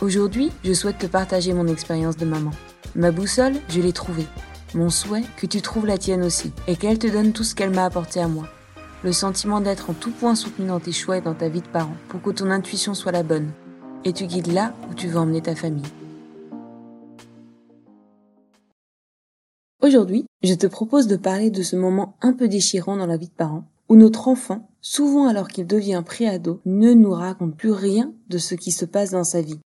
Aujourd'hui, je souhaite te partager mon expérience de maman. Ma boussole, je l'ai trouvée. Mon souhait, que tu trouves la tienne aussi, et qu'elle te donne tout ce qu'elle m'a apporté à moi. Le sentiment d'être en tout point soutenu dans tes choix et dans ta vie de parent, pour que ton intuition soit la bonne, et tu guides là où tu veux emmener ta famille. Aujourd'hui, je te propose de parler de ce moment un peu déchirant dans la vie de parent, où notre enfant, souvent alors qu'il devient préado, ne nous raconte plus rien de ce qui se passe dans sa vie.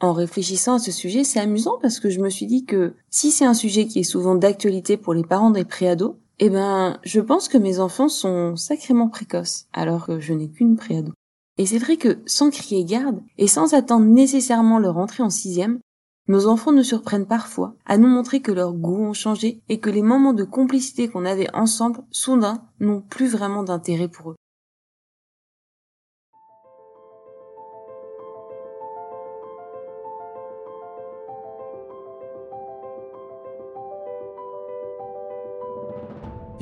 En réfléchissant à ce sujet, c'est amusant parce que je me suis dit que si c'est un sujet qui est souvent d'actualité pour les parents des préados, eh ben, je pense que mes enfants sont sacrément précoces, alors que je n'ai qu'une préado. Et c'est vrai que sans crier garde, et sans attendre nécessairement leur entrée en sixième, nos enfants nous surprennent parfois à nous montrer que leurs goûts ont changé et que les moments de complicité qu'on avait ensemble, soudain, n'ont plus vraiment d'intérêt pour eux.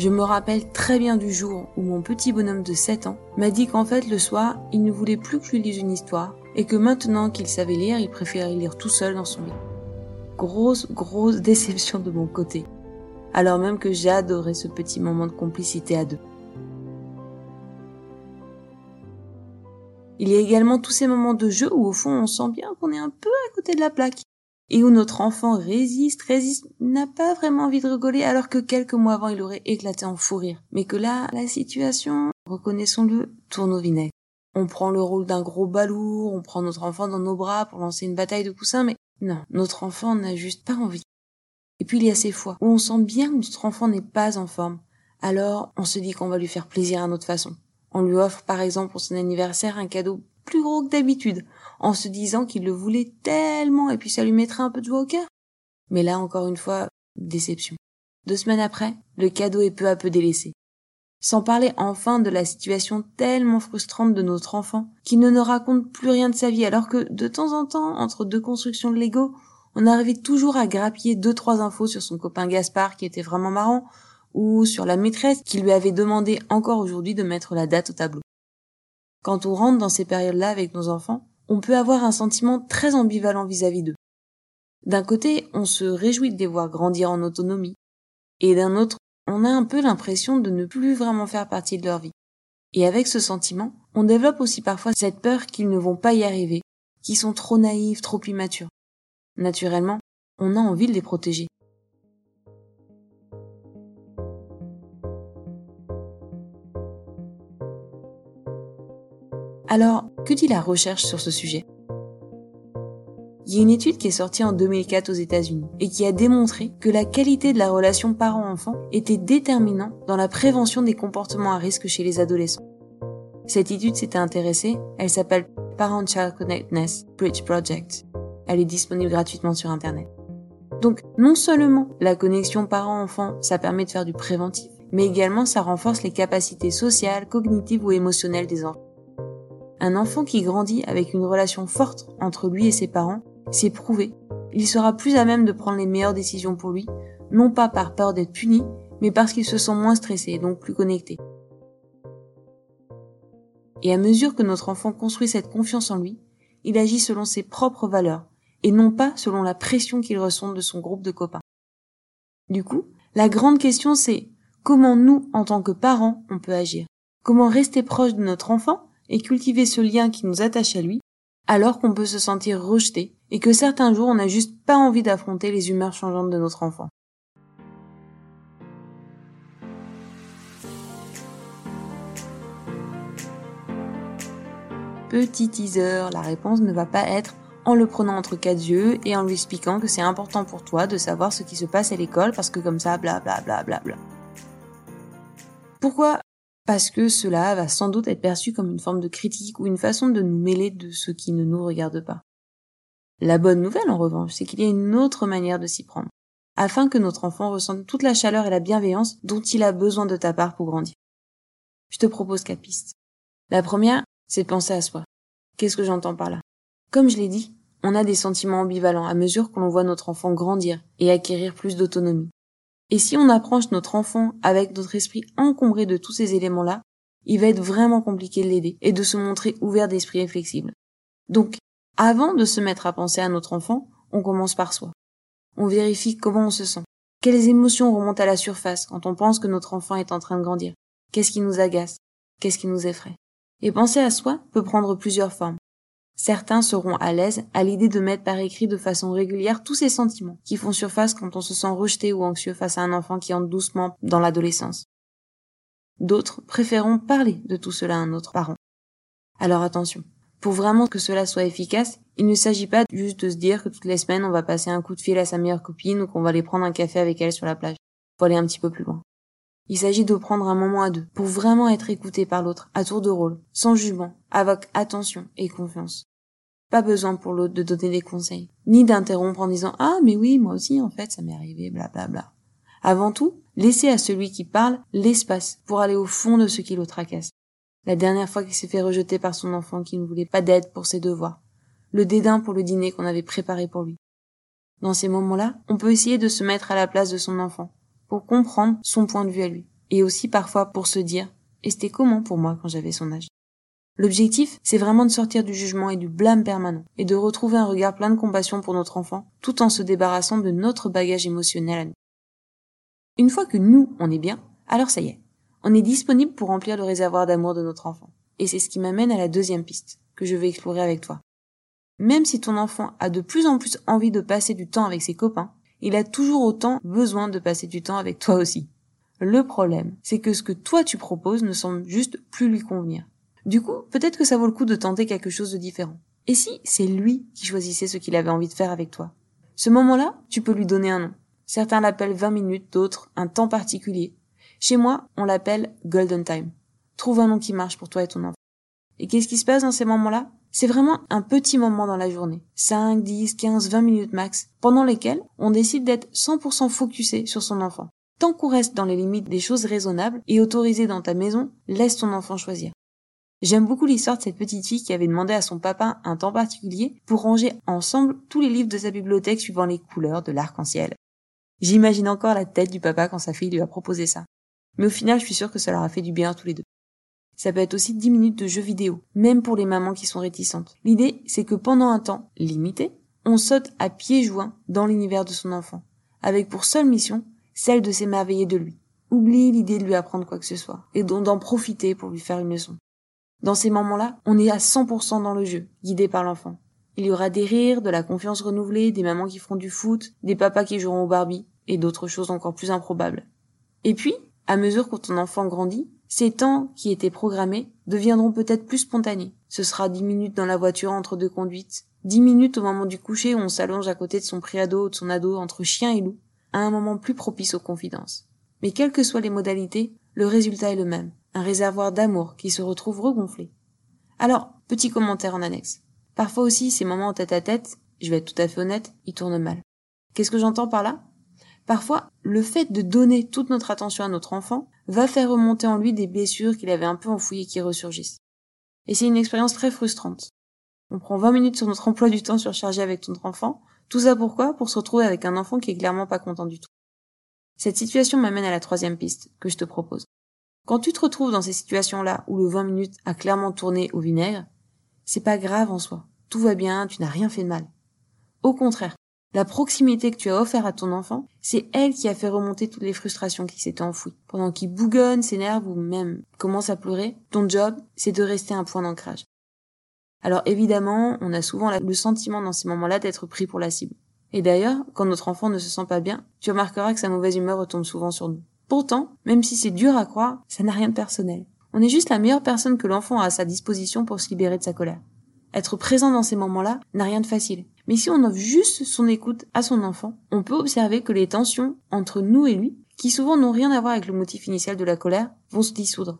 Je me rappelle très bien du jour où mon petit bonhomme de 7 ans m'a dit qu'en fait le soir, il ne voulait plus que je lui lise une histoire et que maintenant qu'il savait lire, il préférait lire tout seul dans son lit. Grosse, grosse déception de mon côté. Alors même que adoré ce petit moment de complicité à deux. Il y a également tous ces moments de jeu où au fond on sent bien qu'on est un peu à côté de la plaque et où notre enfant résiste, résiste, n'a pas vraiment envie de rigoler alors que quelques mois avant il aurait éclaté en fou rire. Mais que là, la situation, reconnaissons-le, tourne au vinaigre. On prend le rôle d'un gros balourd, on prend notre enfant dans nos bras pour lancer une bataille de coussins, mais non, notre enfant n'a juste pas envie. Et puis il y a ces fois où on sent bien que notre enfant n'est pas en forme. Alors on se dit qu'on va lui faire plaisir à notre façon. On lui offre par exemple pour son anniversaire un cadeau plus gros que d'habitude, en se disant qu'il le voulait tellement et puis ça lui mettrait un peu de joie au cœur. Mais là, encore une fois, déception. Deux semaines après, le cadeau est peu à peu délaissé. Sans parler enfin de la situation tellement frustrante de notre enfant, qui ne nous raconte plus rien de sa vie, alors que de temps en temps, entre deux constructions de Lego, on arrivait toujours à grappiller deux trois infos sur son copain Gaspard qui était vraiment marrant, ou sur la maîtresse qui lui avait demandé encore aujourd'hui de mettre la date au tableau. Quand on rentre dans ces périodes-là avec nos enfants, on peut avoir un sentiment très ambivalent vis-à-vis d'eux. D'un côté, on se réjouit de les voir grandir en autonomie, et d'un autre, on a un peu l'impression de ne plus vraiment faire partie de leur vie. Et avec ce sentiment, on développe aussi parfois cette peur qu'ils ne vont pas y arriver, qu'ils sont trop naïfs, trop immatures. Naturellement, on a envie de les protéger. Alors, que dit la recherche sur ce sujet? Il y a une étude qui est sortie en 2004 aux États-Unis et qui a démontré que la qualité de la relation parent-enfant était déterminante dans la prévention des comportements à risque chez les adolescents. Cette étude s'était intéressée, elle s'appelle Parent-Child Connectedness Bridge Project. Elle est disponible gratuitement sur Internet. Donc, non seulement la connexion parent-enfant, ça permet de faire du préventif, mais également ça renforce les capacités sociales, cognitives ou émotionnelles des enfants. Un enfant qui grandit avec une relation forte entre lui et ses parents, c'est prouvé. Il sera plus à même de prendre les meilleures décisions pour lui, non pas par peur d'être puni, mais parce qu'il se sent moins stressé et donc plus connecté. Et à mesure que notre enfant construit cette confiance en lui, il agit selon ses propres valeurs, et non pas selon la pression qu'il ressent de son groupe de copains. Du coup, la grande question c'est comment nous, en tant que parents, on peut agir? Comment rester proche de notre enfant et cultiver ce lien qui nous attache à lui, alors qu'on peut se sentir rejeté et que certains jours on n'a juste pas envie d'affronter les humeurs changeantes de notre enfant. Petit teaser, la réponse ne va pas être en le prenant entre quatre yeux et en lui expliquant que c'est important pour toi de savoir ce qui se passe à l'école parce que comme ça, bla bla bla bla bla. Pourquoi parce que cela va sans doute être perçu comme une forme de critique ou une façon de nous mêler de ce qui ne nous regarde pas. La bonne nouvelle, en revanche, c'est qu'il y a une autre manière de s'y prendre, afin que notre enfant ressente toute la chaleur et la bienveillance dont il a besoin de ta part pour grandir. Je te propose quatre pistes. La première, c'est de penser à soi. Qu'est-ce que j'entends par là? Comme je l'ai dit, on a des sentiments ambivalents à mesure que l'on voit notre enfant grandir et acquérir plus d'autonomie. Et si on approche notre enfant avec notre esprit encombré de tous ces éléments-là, il va être vraiment compliqué de l'aider et de se montrer ouvert d'esprit et flexible. Donc, avant de se mettre à penser à notre enfant, on commence par soi. On vérifie comment on se sent. Quelles émotions remontent à la surface quand on pense que notre enfant est en train de grandir? Qu'est-ce qui nous agace? Qu'est-ce qui nous effraie? Et penser à soi peut prendre plusieurs formes. Certains seront à l'aise à l'idée de mettre par écrit de façon régulière tous ces sentiments qui font surface quand on se sent rejeté ou anxieux face à un enfant qui entre doucement dans l'adolescence. D'autres préféreront parler de tout cela à un autre parent. Alors attention, pour vraiment que cela soit efficace, il ne s'agit pas juste de se dire que toutes les semaines on va passer un coup de fil à sa meilleure copine ou qu'on va aller prendre un café avec elle sur la plage. Faut aller un petit peu plus loin. Il s'agit de prendre un moment à deux pour vraiment être écouté par l'autre à tour de rôle, sans jugement, avec attention et confiance. Pas besoin pour l'autre de donner des conseils, ni d'interrompre en disant ah mais oui moi aussi en fait ça m'est arrivé bla bla bla. Avant tout, laissez à celui qui parle l'espace pour aller au fond de ce qui le tracasse. La dernière fois qu'il s'est fait rejeter par son enfant qui ne voulait pas d'aide pour ses devoirs. Le dédain pour le dîner qu'on avait préparé pour lui. Dans ces moments-là, on peut essayer de se mettre à la place de son enfant, pour comprendre son point de vue à lui, et aussi parfois pour se dire et c'était comment pour moi quand j'avais son âge? L'objectif, c'est vraiment de sortir du jugement et du blâme permanent, et de retrouver un regard plein de compassion pour notre enfant, tout en se débarrassant de notre bagage émotionnel à nous. Une fois que nous, on est bien, alors ça y est, on est disponible pour remplir le réservoir d'amour de notre enfant. Et c'est ce qui m'amène à la deuxième piste, que je vais explorer avec toi. Même si ton enfant a de plus en plus envie de passer du temps avec ses copains, il a toujours autant besoin de passer du temps avec toi aussi. Le problème, c'est que ce que toi tu proposes ne semble juste plus lui convenir. Du coup, peut-être que ça vaut le coup de tenter quelque chose de différent. Et si c'est lui qui choisissait ce qu'il avait envie de faire avec toi? Ce moment-là, tu peux lui donner un nom. Certains l'appellent 20 minutes, d'autres un temps particulier. Chez moi, on l'appelle Golden Time. Trouve un nom qui marche pour toi et ton enfant. Et qu'est-ce qui se passe dans ces moments-là? C'est vraiment un petit moment dans la journée, 5, 10, 15, 20 minutes max, pendant lesquelles on décide d'être 100% focusé sur son enfant. Tant qu'on reste dans les limites des choses raisonnables et autorisées dans ta maison, laisse ton enfant choisir. J'aime beaucoup l'histoire de cette petite fille qui avait demandé à son papa un temps particulier pour ranger ensemble tous les livres de sa bibliothèque suivant les couleurs de l'arc-en-ciel. J'imagine encore la tête du papa quand sa fille lui a proposé ça. Mais au final, je suis sûre que ça leur a fait du bien à tous les deux. Ça peut être aussi 10 minutes de jeux vidéo, même pour les mamans qui sont réticentes. L'idée, c'est que pendant un temps limité, on saute à pieds joints dans l'univers de son enfant, avec pour seule mission celle de s'émerveiller de lui. Oublie l'idée de lui apprendre quoi que ce soit, et d'en profiter pour lui faire une leçon. Dans ces moments-là, on est à 100% dans le jeu, guidé par l'enfant. Il y aura des rires, de la confiance renouvelée, des mamans qui feront du foot, des papas qui joueront au Barbie, et d'autres choses encore plus improbables. Et puis, à mesure que ton enfant grandit, ces temps qui étaient programmés deviendront peut-être plus spontanés. Ce sera dix minutes dans la voiture entre deux conduites, dix minutes au moment du coucher où on s'allonge à côté de son préado ou de son ado entre chien et loup, à un moment plus propice aux confidences. Mais quelles que soient les modalités, le résultat est le même, un réservoir d'amour qui se retrouve regonflé. Alors, petit commentaire en annexe. Parfois aussi, ces moments en tête à tête, je vais être tout à fait honnête, ils tournent mal. Qu'est-ce que j'entends par là? Parfois, le fait de donner toute notre attention à notre enfant va faire remonter en lui des blessures qu'il avait un peu enfouies et qui ressurgissent. Et c'est une expérience très frustrante. On prend 20 minutes sur notre emploi du temps surchargé avec notre enfant. Tout ça pourquoi? Pour se retrouver avec un enfant qui est clairement pas content du tout. Cette situation m'amène à la troisième piste que je te propose. Quand tu te retrouves dans ces situations-là où le 20 minutes a clairement tourné au vinaigre, c'est pas grave en soi. Tout va bien, tu n'as rien fait de mal. Au contraire, la proximité que tu as offert à ton enfant, c'est elle qui a fait remonter toutes les frustrations qui s'étaient enfouies. Pendant qu'il bougonne, s'énerve ou même commence à pleurer, ton job, c'est de rester un point d'ancrage. Alors évidemment, on a souvent le sentiment dans ces moments-là d'être pris pour la cible. Et d'ailleurs, quand notre enfant ne se sent pas bien, tu remarqueras que sa mauvaise humeur retombe souvent sur nous. Pourtant, même si c'est dur à croire, ça n'a rien de personnel. On est juste la meilleure personne que l'enfant a à sa disposition pour se libérer de sa colère. Être présent dans ces moments-là n'a rien de facile. Mais si on offre juste son écoute à son enfant, on peut observer que les tensions entre nous et lui, qui souvent n'ont rien à voir avec le motif initial de la colère, vont se dissoudre.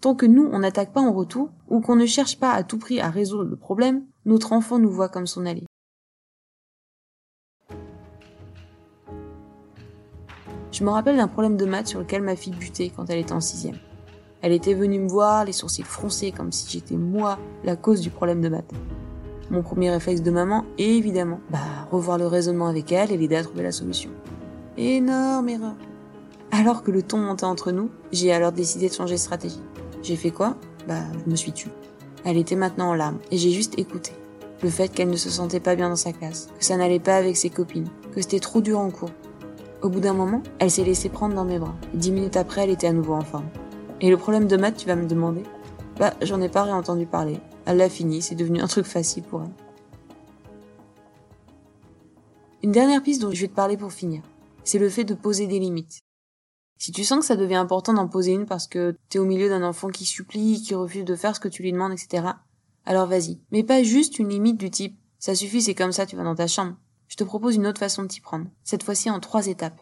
Tant que nous, on n'attaque pas en retour, ou qu'on ne cherche pas à tout prix à résoudre le problème, notre enfant nous voit comme son allié. Je me rappelle d'un problème de maths sur lequel ma fille butait quand elle était en sixième. Elle était venue me voir, les sourcils froncés, comme si j'étais moi la cause du problème de maths. Mon premier réflexe de maman évidemment, bah, revoir le raisonnement avec elle et l'aider à trouver la solution. Énorme erreur. Alors que le ton montait entre nous, j'ai alors décidé de changer de stratégie. J'ai fait quoi? Bah, je me suis tue. Elle était maintenant en larmes et j'ai juste écouté. Le fait qu'elle ne se sentait pas bien dans sa classe, que ça n'allait pas avec ses copines, que c'était trop dur en cours. Au bout d'un moment, elle s'est laissée prendre dans mes bras. Dix minutes après, elle était à nouveau en forme. Et le problème de maths, tu vas me demander? Bah, j'en ai pas réentendu parler. Elle l'a fini, c'est devenu un truc facile pour elle. Une dernière piste dont je vais te parler pour finir, c'est le fait de poser des limites. Si tu sens que ça devient important d'en poser une parce que t'es au milieu d'un enfant qui supplie, qui refuse de faire ce que tu lui demandes, etc., alors vas-y. Mais pas juste une limite du type ça suffit, c'est comme ça, tu vas dans ta chambre. Je te propose une autre façon de t'y prendre, cette fois-ci en trois étapes.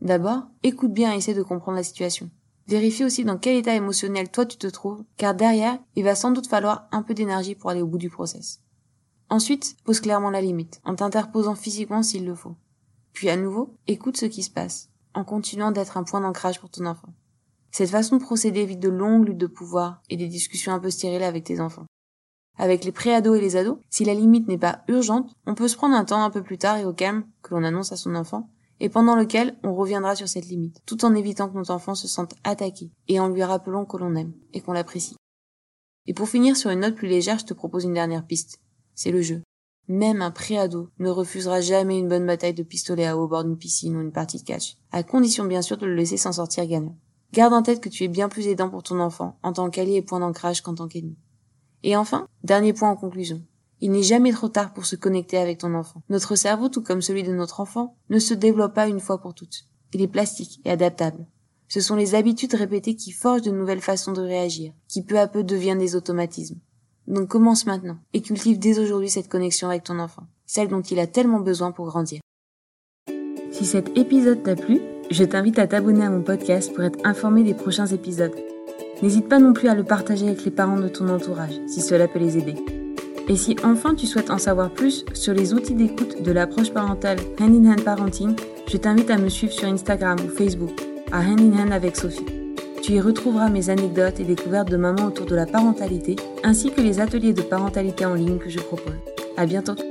D'abord, écoute bien et essaie de comprendre la situation. Vérifie aussi dans quel état émotionnel toi tu te trouves, car derrière, il va sans doute falloir un peu d'énergie pour aller au bout du process. Ensuite, pose clairement la limite, en t'interposant physiquement s'il le faut. Puis à nouveau, écoute ce qui se passe, en continuant d'être un point d'ancrage pour ton enfant. Cette façon de procéder évite de longues luttes de pouvoir et des discussions un peu stériles avec tes enfants. Avec les préados et les ados, si la limite n'est pas urgente, on peut se prendre un temps un peu plus tard et au calme que l'on annonce à son enfant et pendant lequel on reviendra sur cette limite, tout en évitant que notre enfant se sente attaqué, et en lui rappelant que l'on aime, et qu'on l'apprécie. Et pour finir sur une note plus légère, je te propose une dernière piste. C'est le jeu. Même un préado ne refusera jamais une bonne bataille de pistolet à eau au bord d'une piscine ou une partie de catch, à condition bien sûr de le laisser s'en sortir gagnant. Garde en tête que tu es bien plus aidant pour ton enfant en tant qu'allié et point d'ancrage qu'en tant qu'ennemi. Et enfin, dernier point en conclusion. Il n'est jamais trop tard pour se connecter avec ton enfant. Notre cerveau, tout comme celui de notre enfant, ne se développe pas une fois pour toutes. Il est plastique et adaptable. Ce sont les habitudes répétées qui forgent de nouvelles façons de réagir, qui peu à peu deviennent des automatismes. Donc commence maintenant et cultive dès aujourd'hui cette connexion avec ton enfant, celle dont il a tellement besoin pour grandir. Si cet épisode t'a plu, je t'invite à t'abonner à mon podcast pour être informé des prochains épisodes. N'hésite pas non plus à le partager avec les parents de ton entourage si cela peut les aider. Et si enfin tu souhaites en savoir plus sur les outils d'écoute de l'approche parentale Hand in Hand Parenting, je t'invite à me suivre sur Instagram ou Facebook à Hand in Hand avec Sophie. Tu y retrouveras mes anecdotes et découvertes de maman autour de la parentalité, ainsi que les ateliers de parentalité en ligne que je propose. À bientôt!